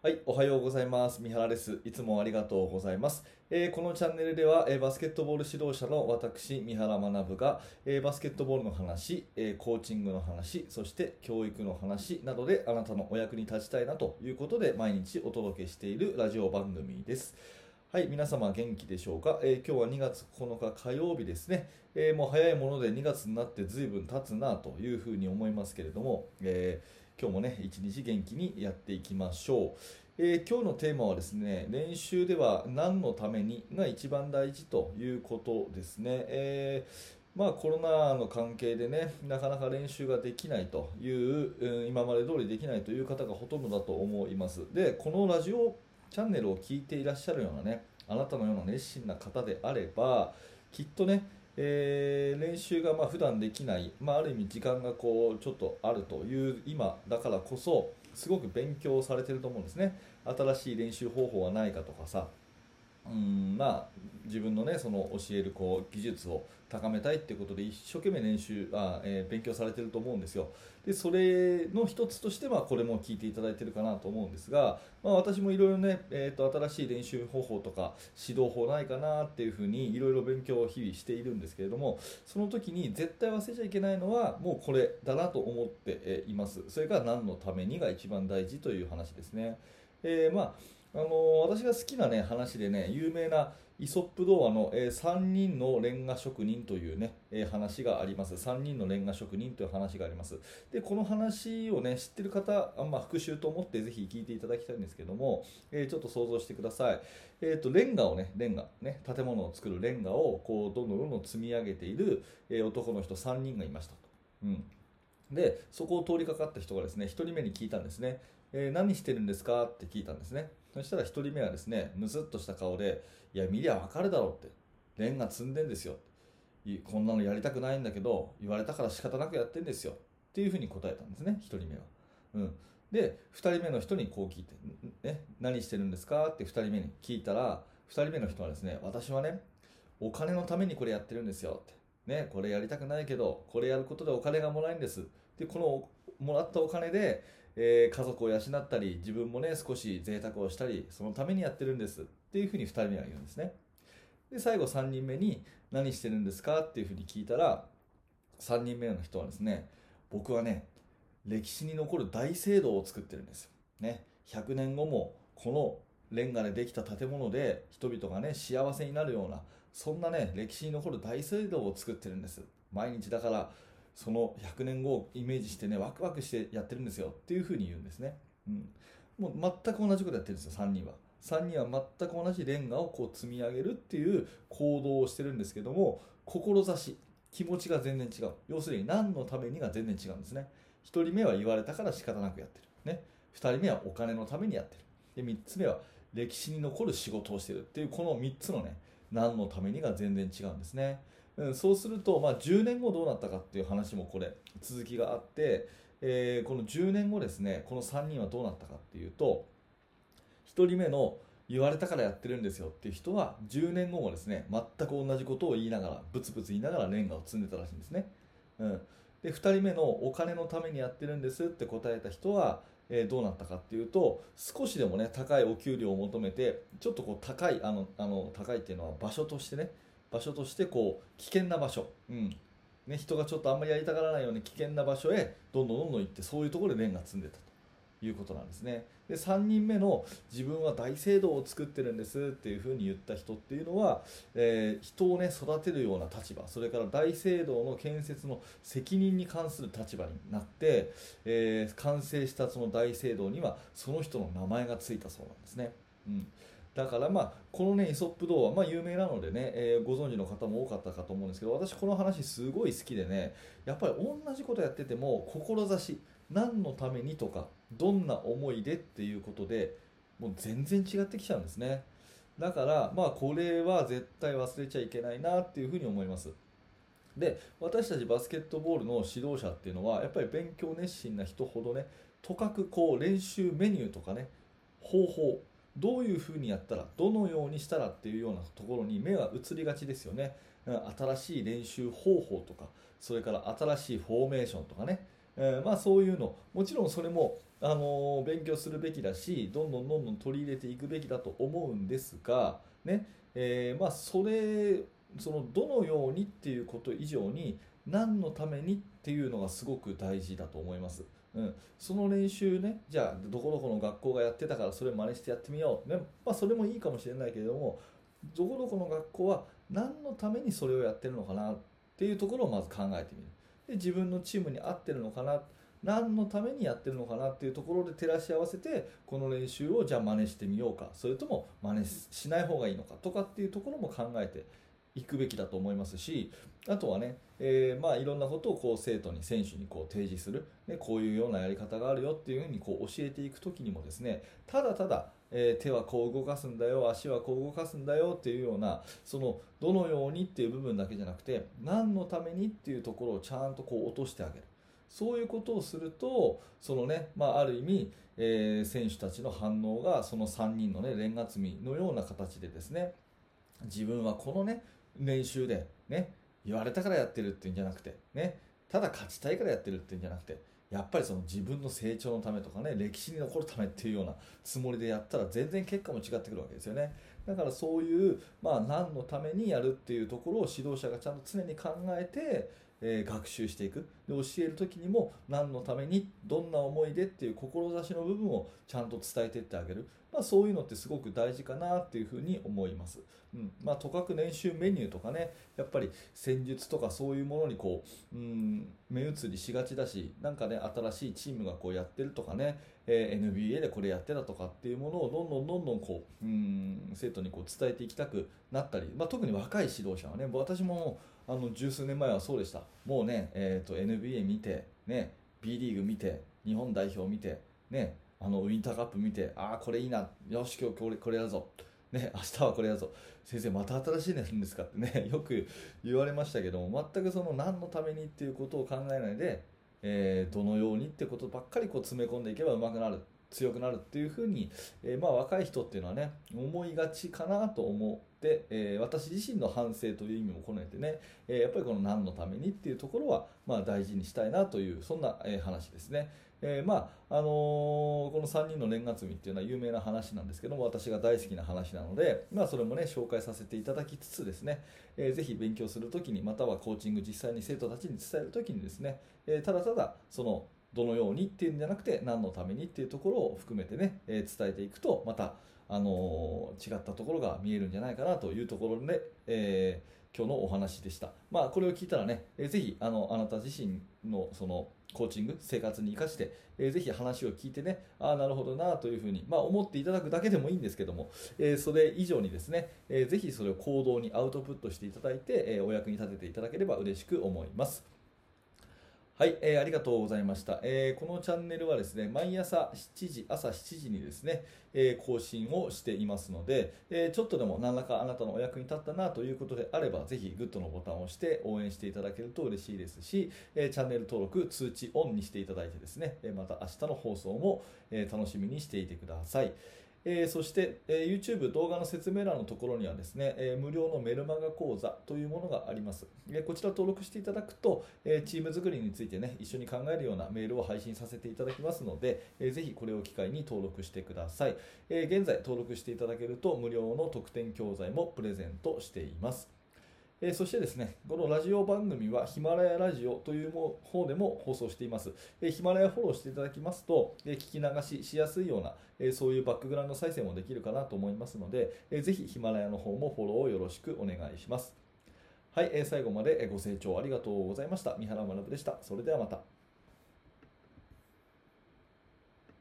はい、おはようございます。三原です。いつもありがとうございます。えーこのチャンネルでは、えーバスケットボール指導者の私、三原学が、えーバスケットボールの話、えコーチングの話、そして教育の話などであなたのお役に立ちたいなということで毎日お届けしているラジオ番組です。はい、皆様元気でしょうか、えー今日は2月9日火曜日ですね、えもう早いもので2月になって随分経つなというふうに思いますけれども、えー今日もね、一日元気にやっていきましょう。えー今日のテーマはですね、練習では何のためにが一番大事ということですね。えーまあ、コロナの関係でね、なかなか練習ができないという、うん今まで通りできないという方がほとんどだと思います。で、このラジオチャンネルを聞いていらっしゃるようなね、あなたのような熱心な方であれば、きっとね、えー練習がまあ普段できない、まあ、ある意味時間がこうちょっとあるという今だからこそすごく勉強されてると思うんですね。新しい練習方法はないかとかさうんまあ自分のねその教えるこう技術を高めたいっていうことで一生懸命練習あ、えー勉強されてると思うんですよ。でそれの一つとしてはこれも聞いていただいてるかなと思うんですが、まあ、私もいろいろね、えー、と新しい練習方法とか指導法ないかなっていうふうにいろいろ勉強を日々しているんですけれどもその時に絶対忘れちゃいけないのはもうこれだなと思っています。それから何のためにが一番大事という話ですね、えーまああの私が好きなね話でね有名なイソップ童話の、え3人のレンガ職人というね、えー話があります。3人のレンガ職人という話があります。でこの話をね知ってる方あ、まあ、復習と思ってぜひ聞いていただきたいんですけども、えーちょっと想像してください。えー、とレンガをねレンガね建物を作るレンガをこうどんどんどんどん積み上げている、え男の人3人がいましたと、うん、でそこを通りかかった人がですね1人目に聞いたんですね、えー何してるんですか？って聞いたんですね。そしたら1人目はですねむずっとした顔でいや見りゃわかるだろうって。レンガ積んでんですよ。こんなのやりたくないんだけど言われたから仕方なくやってんですよ。っていうふうに答えたんですね1人目は、うん、で2人目の人にこう聞いて、ね、何してるんですか？って2人目に聞いたら2人目の人はですね私はねお金のためにこれやってるんですよって。ねこれやりたくないけどこれやることでお金がもらえるんです。でこのもらったお金で、えー家族を養ったり自分もね少し贅沢をしたりそのためにやってるんですっていうふうに2人目は言うんですね。で最後3人目に何してるんですか？っていうふうに聞いたら3人目の人はですね僕はね歴史に残る大聖堂を作ってるんです、ね、100年後もこのレンガでできた建物で人々がね幸せになるようなそんなね歴史に残る大聖堂を作ってるんです。毎日だからその100年後をイメージしてねワクワクしてやってるんですよっていうふうに言うんですね、うん、もう全く同じことやってるんですよ3人は。3人は全く同じレンガをこう積み上げるっていう行動をしてるんですけども志気持ちが全然違う。要するに何のためにが全然違うんですね。1人目は言われたから仕方なくやってる、ね、2人目はお金のためにやってる。で3つ目は歴史に残る仕事をしてるっていうこの3つのね何のためにが全然違うんですね、うん、そうすると、まあ、10年後どうなったかっていう話もこれ続きがあって、えーこの10年後ですねこの3人はどうなったかっていうと1人目の言われたからやってるんですよっていう人は10年後もですね全く同じことを言いながらブツブツ言いながらレンガを積んでたらしいんですね、うん、で2人目のお金のためにやってるんですって答えた人は、えどうなったかっていうと少しでもね高いお給料を求めてちょっとこう高いあのあの高いっていうのは場所としてね場所としてこう危険な場所、うん。ね、人がちょっとあんまりやりたがらないように危険な場所へどんどんどんどん行ってそういうところでレンガ積んでたということなんですね。で3人目の自分は大聖堂を作ってるんですっていうふうに言った人っていうのは、えー人をね育てるような立場。それから大聖堂の建設の責任に関する立場になって、えー完成したその大聖堂にはその人の名前がついたそうなんですね、うん、だからまあこのねイソップ童話、まあ、有名なのでね、えーご存知の方も多かったかと思うんですけど私この話すごい好きでねやっぱり同じことやってても志何のためにとかどんな思いでっていうことでもう全然違ってきちゃうんですね。だからまあこれは絶対忘れちゃいけないなっていうふうに思います。で私たちバスケットボールの指導者っていうのはやっぱり勉強熱心な人ほどねとかくこう練習メニューとかね方法どういうふうにやったらどのようにしたらっていうようなところに目が移りがちですよね。新しい練習方法とかそれから新しいフォーメーションとかね。えーまあ、そういうの。もちろんそれも、あのー勉強するべきだしどんどんどんどん取り入れていくべきだと思うんですが、ね。えーまあ、それそのどのようにっていうこと以上に何のためにっていうのがすごく大事だと思います。うん、その練習ねじゃあどこどこの学校がやってたからそれ真似してやってみよう、ねまあ、それもいいかもしれないけれどもどこどこの学校は何のためにそれをやってるのかなっていうところをまず考えてみる。で自分のチームに合ってるのかな何のためにやってるのかなっていうところで照らし合わせてこの練習をじゃあ真似してみようか。それとも真似しない方がいいのかとかっていうところも考えていくべきだと思いますしあとはね、えーまあ、いろんなことをこう生徒に選手にこう提示する、ね、こういうようなやり方があるよっていうふうにこう教えていく時にもですねただただ、えー手はこう動かすんだよ足はこう動かすんだよっていうようなそのどのようにっていう部分だけじゃなくて何のためにっていうところをちゃんとこう落としてあげる。そういうことをすると、そのね、まあ、ある意味、えー選手たちの反応が、その3人のね、レンガ積みのような形でですね、自分はこのね、練習で、ね、言われたからやってるっていうんじゃなくて、ね、ただ勝ちたいからやってるっていうんじゃなくて、やっぱりその自分の成長のためとかね、歴史に残るためっていうようなつもりでやったら全然結果も違ってくるわけですよね。だからそういう、まあ、何のためにやるっていうところを指導者がちゃんと常に考えて、えー学習していく。で教える時にも何のためにどんな思いでっていう志の部分をちゃんと伝えていってあげる、まあ、そういうのってすごく大事かなっていうふうに思います、うん。まあ、とかく練習メニューとかね。やっぱり戦術とかそういうものにこう、うん、目移りしがちだしなんかね新しいチームがこうやってるとかね、えー NBA でこれやってたとかっていうものをどんどんどんどんこう、うん、生徒にこう伝えていきたくなったり、まあ、特に若い指導者はね私ももうあの十数年前はそうでした。もうね、えー、と NBA 見て、ね、B リーグ見て日本代表見て、ね、あのウィンターカップ見てああこれいいな。よし今日これこれやるぞ。ね、明日はこれやるぞ。先生また新しいのやるんですかってね よく言われましたけども全くその何のためにっていうことを考えないで、えーどのようにってことばっかりこう詰め込んでいけば上手くなる。強くなるっていうふうに、えーまあ、若い人っていうのはね思いがちかなと思って、えー私自身の反省という意味も込めてね、えーやっぱりこの何のためにっていうところは、まあ、大事にしたいなというそんな、え話ですね。えまああのこの3人のレンガ積みっていうのは有名な話なんですけども私が大好きな話なので、まあ、それもね紹介させていただきつつですね、えーぜひ勉強するときにまたはコーチング実際に生徒たちに伝えるときにですね、えただただそのどのようにっていうんじゃなくて何のためにっていうところを含めてね、えー伝えていくとまた、あのー違ったところが見えるんじゃないかなというところで、えー今日のお話でした。まあ、これを聞いたらね、えーぜひあのあなた自身のそのコーチング、生活に生かして、えーぜひ話を聞いてね、ああ、なるほどなというふうに、まあ、思っていただくだけでもいいんですけども、えーそれ以上にですね、えーぜひそれを行動にアウトプットしていただいて、えーお役に立てていただければ嬉しく思います。はい、えーありがとうございました、えーこのチャンネルはですね、毎朝7時、朝7時にですね、えー更新をしていますので、えちょっとでも何らかあなたのお役に立ったなということであれば、ぜひグッドのボタンを押して応援していただけると嬉しいですし、えチャンネル登録、通知オンにしていただいてですね、また明日の放送も、楽しみにしていてください。えーそして、えー YouTube 動画の説明欄のところにはですね、えー無料のメルマガ講座というものがあります。えこちら登録していただくと、えチーム作りについてね、一緒に考えるようなメールを配信させていただきますので、えーぜひこれを機会に登録してください。え現在登録していただけると無料の特典教材もプレゼントしています。えーそしてですね、このラジオ番組はヒマラヤラジオというも方でも放送しています。えーヒマラヤフォローしていただきますと、えー聞き流ししやすいような、えそういうバックグラウンド再生もできるかなと思いますので、えーぜひヒマラヤの方もフォローをよろしくお願いします。はい、えー最後までご清聴ありがとうございました。三原学でした。それではまた。